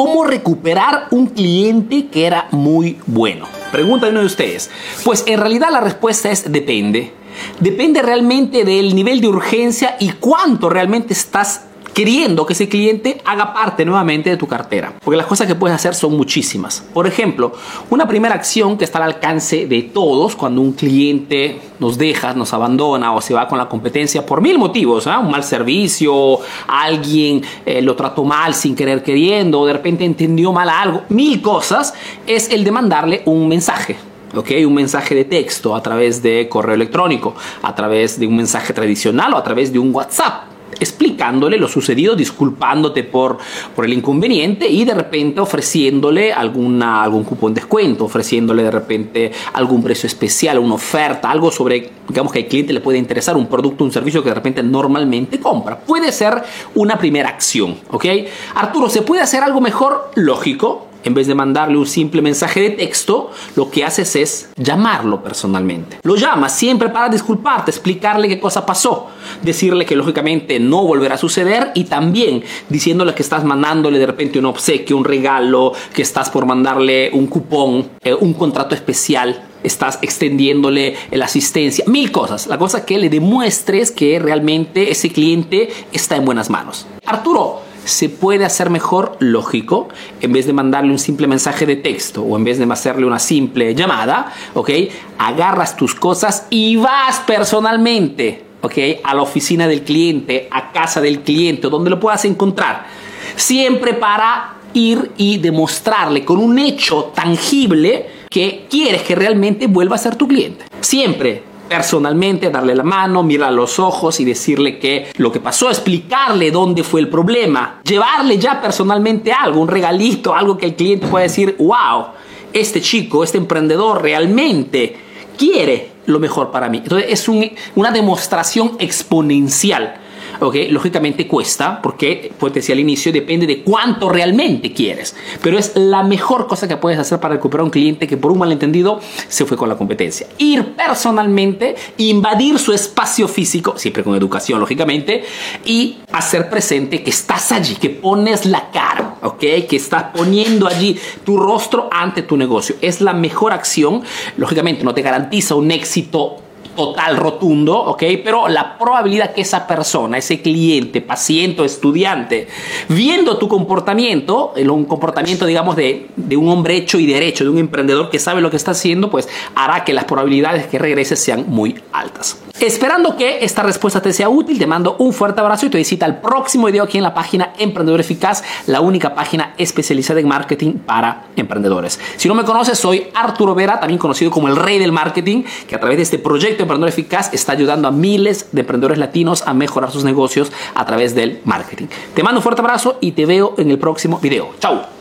cómo recuperar un cliente que era muy bueno. Pregunta uno de ustedes. Pues en realidad la respuesta es depende. Depende realmente del nivel de urgencia y cuánto realmente estás queriendo que ese cliente haga parte nuevamente de tu cartera. Porque las cosas que puedes hacer son muchísimas. Por ejemplo, una primera acción que está al alcance de todos cuando un cliente nos deja, nos abandona o se va con la competencia por mil motivos, ¿ah? un mal servicio, alguien eh, lo trató mal sin querer queriendo, de repente entendió mal algo, mil cosas, es el de mandarle un mensaje. ¿ok? Un mensaje de texto a través de correo electrónico, a través de un mensaje tradicional o a través de un WhatsApp explicándole lo sucedido, disculpándote por, por el inconveniente y de repente ofreciéndole alguna, algún cupón de descuento, ofreciéndole de repente algún precio especial, una oferta, algo sobre, digamos que al cliente le puede interesar, un producto, un servicio que de repente normalmente compra. Puede ser una primera acción, ¿ok? Arturo, ¿se puede hacer algo mejor? Lógico, en vez de mandarle un simple mensaje de texto, lo que haces es llamarlo personalmente. Lo llamas siempre para disculparte, explicarle qué cosa pasó, decirle que lógicamente no volverá a suceder y también diciéndole que estás mandándole de repente un obsequio, un regalo, que estás por mandarle un cupón, eh, un contrato especial estás extendiéndole la asistencia, mil cosas. La cosa que le demuestres que realmente ese cliente está en buenas manos. Arturo, se puede hacer mejor, lógico, en vez de mandarle un simple mensaje de texto o en vez de hacerle una simple llamada, ¿ok? Agarras tus cosas y vas personalmente, ¿ok? A la oficina del cliente, a casa del cliente, donde lo puedas encontrar. Siempre para ir y demostrarle con un hecho tangible que quieres que realmente vuelva a ser tu cliente. Siempre personalmente, darle la mano, mirar los ojos y decirle que lo que pasó, explicarle dónde fue el problema, llevarle ya personalmente algo, un regalito, algo que el cliente pueda decir, wow, este chico, este emprendedor realmente quiere lo mejor para mí. Entonces es una demostración exponencial Lógicamente cuesta, porque pues decía al inicio, depende de cuánto realmente quieres, pero es la mejor cosa que puedes hacer para recuperar un cliente que por un malentendido se fue con la competencia. Ir personalmente, invadir su espacio físico, siempre con educación, lógicamente, y hacer presente que estás allí, que pones la cara, ¿ok? Que estás poniendo allí tu rostro ante tu negocio. Es la mejor acción, lógicamente no te garantiza un éxito total rotundo, ¿ok? Pero la probabilidad que esa persona, ese cliente, paciente estudiante, viendo tu comportamiento, un comportamiento, digamos, de, de, un hombre hecho y derecho, de un emprendedor que sabe lo que está haciendo, pues hará que las probabilidades que regrese sean muy altas. Esperando que esta respuesta te sea útil, te mando un fuerte abrazo y te visita el próximo video aquí en la página Emprendedor Eficaz, la única página especializada en marketing para emprendedores. Si no me conoces, soy Arturo Vera, también conocido como el rey del marketing, que a través de este proyecto Emprendedor Eficaz está ayudando a miles de emprendedores latinos a mejorar sus negocios a través del marketing. Te mando un fuerte abrazo y te veo en el próximo video. Chao.